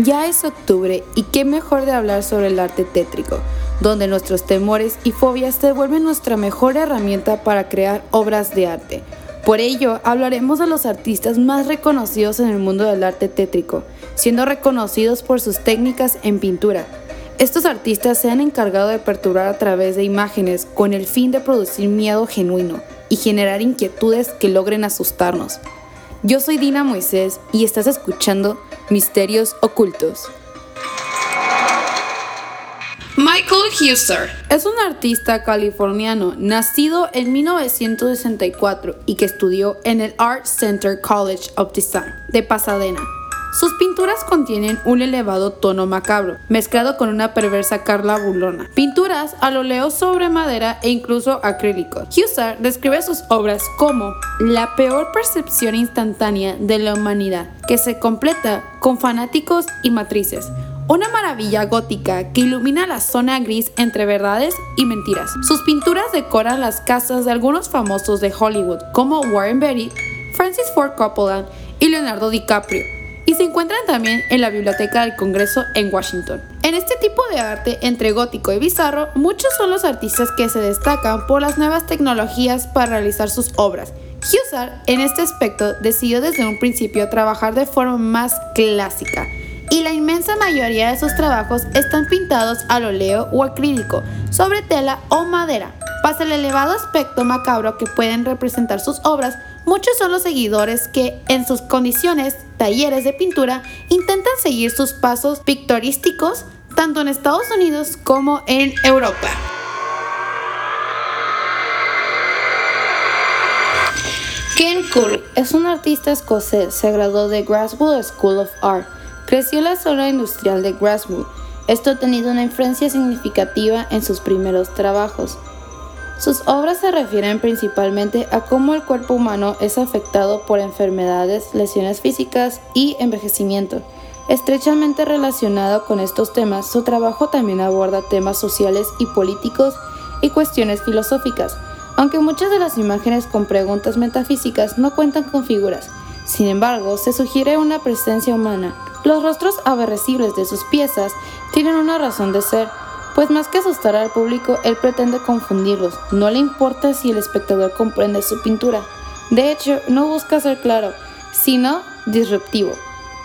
Ya es octubre y qué mejor de hablar sobre el arte tétrico, donde nuestros temores y fobias se vuelven nuestra mejor herramienta para crear obras de arte. Por ello, hablaremos de los artistas más reconocidos en el mundo del arte tétrico, siendo reconocidos por sus técnicas en pintura. Estos artistas se han encargado de perturbar a través de imágenes con el fin de producir miedo genuino y generar inquietudes que logren asustarnos. Yo soy Dina Moisés y estás escuchando Misterios Ocultos. Michael Huser es un artista californiano nacido en 1964 y que estudió en el Art Center College of Design de Pasadena. Sus pinturas contienen un elevado tono macabro, mezclado con una perversa carla burlona. Pinturas al óleo sobre madera e incluso acrílico. Husser describe sus obras como la peor percepción instantánea de la humanidad, que se completa con fanáticos y matrices. Una maravilla gótica que ilumina la zona gris entre verdades y mentiras. Sus pinturas decoran las casas de algunos famosos de Hollywood, como Warren Beatty, Francis Ford Coppola y Leonardo DiCaprio y se encuentran también en la Biblioteca del Congreso en Washington. En este tipo de arte entre gótico y bizarro, muchos son los artistas que se destacan por las nuevas tecnologías para realizar sus obras. Hussar, en este aspecto, decidió desde un principio trabajar de forma más clásica, y la inmensa mayoría de sus trabajos están pintados al óleo o acrílico, sobre tela o madera. Pasa el elevado aspecto macabro que pueden representar sus obras, Muchos son los seguidores que, en sus condiciones, talleres de pintura, intentan seguir sus pasos pictorísticos tanto en Estados Unidos como en Europa. Ken Curry es un artista escocés, se graduó de Graswood School of Art. Creció en la zona industrial de Graswood. Esto ha tenido una influencia significativa en sus primeros trabajos. Sus obras se refieren principalmente a cómo el cuerpo humano es afectado por enfermedades, lesiones físicas y envejecimiento. Estrechamente relacionado con estos temas, su trabajo también aborda temas sociales y políticos y cuestiones filosóficas, aunque muchas de las imágenes con preguntas metafísicas no cuentan con figuras. Sin embargo, se sugiere una presencia humana. Los rostros aborrecibles de sus piezas tienen una razón de ser, pues más que asustar al público, él pretende confundirlos. No le importa si el espectador comprende su pintura. De hecho, no busca ser claro, sino disruptivo.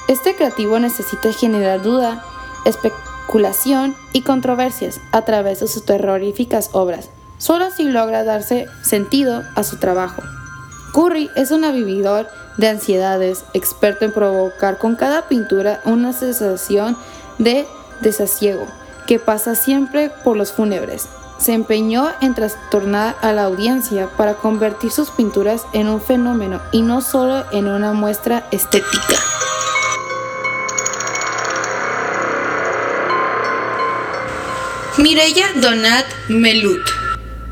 Este creativo necesita generar duda, especulación y controversias a través de sus terroríficas obras. Solo así logra darse sentido a su trabajo. Curry es un avividor de ansiedades, experto en provocar con cada pintura una sensación de desasiego que pasa siempre por los fúnebres. Se empeñó en trastornar a la audiencia para convertir sus pinturas en un fenómeno y no solo en una muestra estética. Mireya Donat Melut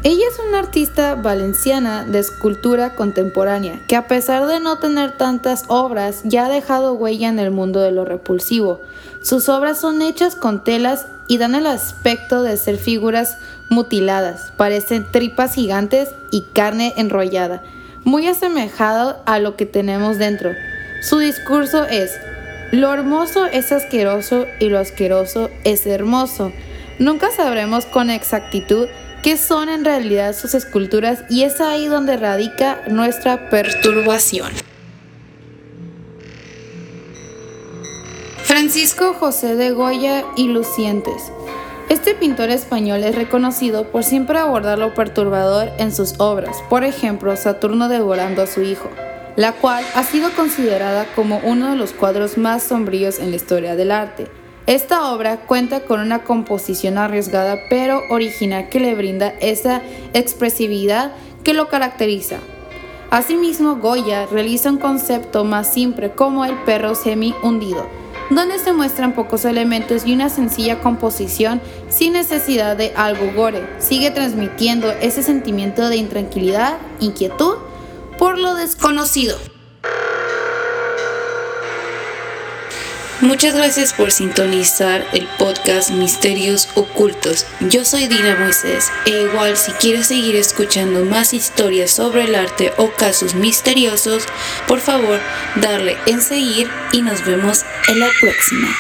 ella es una artista valenciana de escultura contemporánea que a pesar de no tener tantas obras ya ha dejado huella en el mundo de lo repulsivo. Sus obras son hechas con telas y dan el aspecto de ser figuras mutiladas, parecen tripas gigantes y carne enrollada, muy asemejado a lo que tenemos dentro. Su discurso es, lo hermoso es asqueroso y lo asqueroso es hermoso. Nunca sabremos con exactitud qué son en realidad sus esculturas y es ahí donde radica nuestra perturbación. Francisco José de Goya y Lucientes. Este pintor español es reconocido por siempre abordar lo perturbador en sus obras, por ejemplo, Saturno devorando a su hijo, la cual ha sido considerada como uno de los cuadros más sombríos en la historia del arte. Esta obra cuenta con una composición arriesgada pero original que le brinda esa expresividad que lo caracteriza. Asimismo, Goya realiza un concepto más simple como el perro semi hundido, donde se muestran pocos elementos y una sencilla composición sin necesidad de algo gore. Sigue transmitiendo ese sentimiento de intranquilidad, inquietud por lo desconocido. Muchas gracias por sintonizar el podcast Misterios Ocultos. Yo soy Dina Moisés e igual si quieres seguir escuchando más historias sobre el arte o casos misteriosos, por favor darle en seguir y nos vemos en la próxima.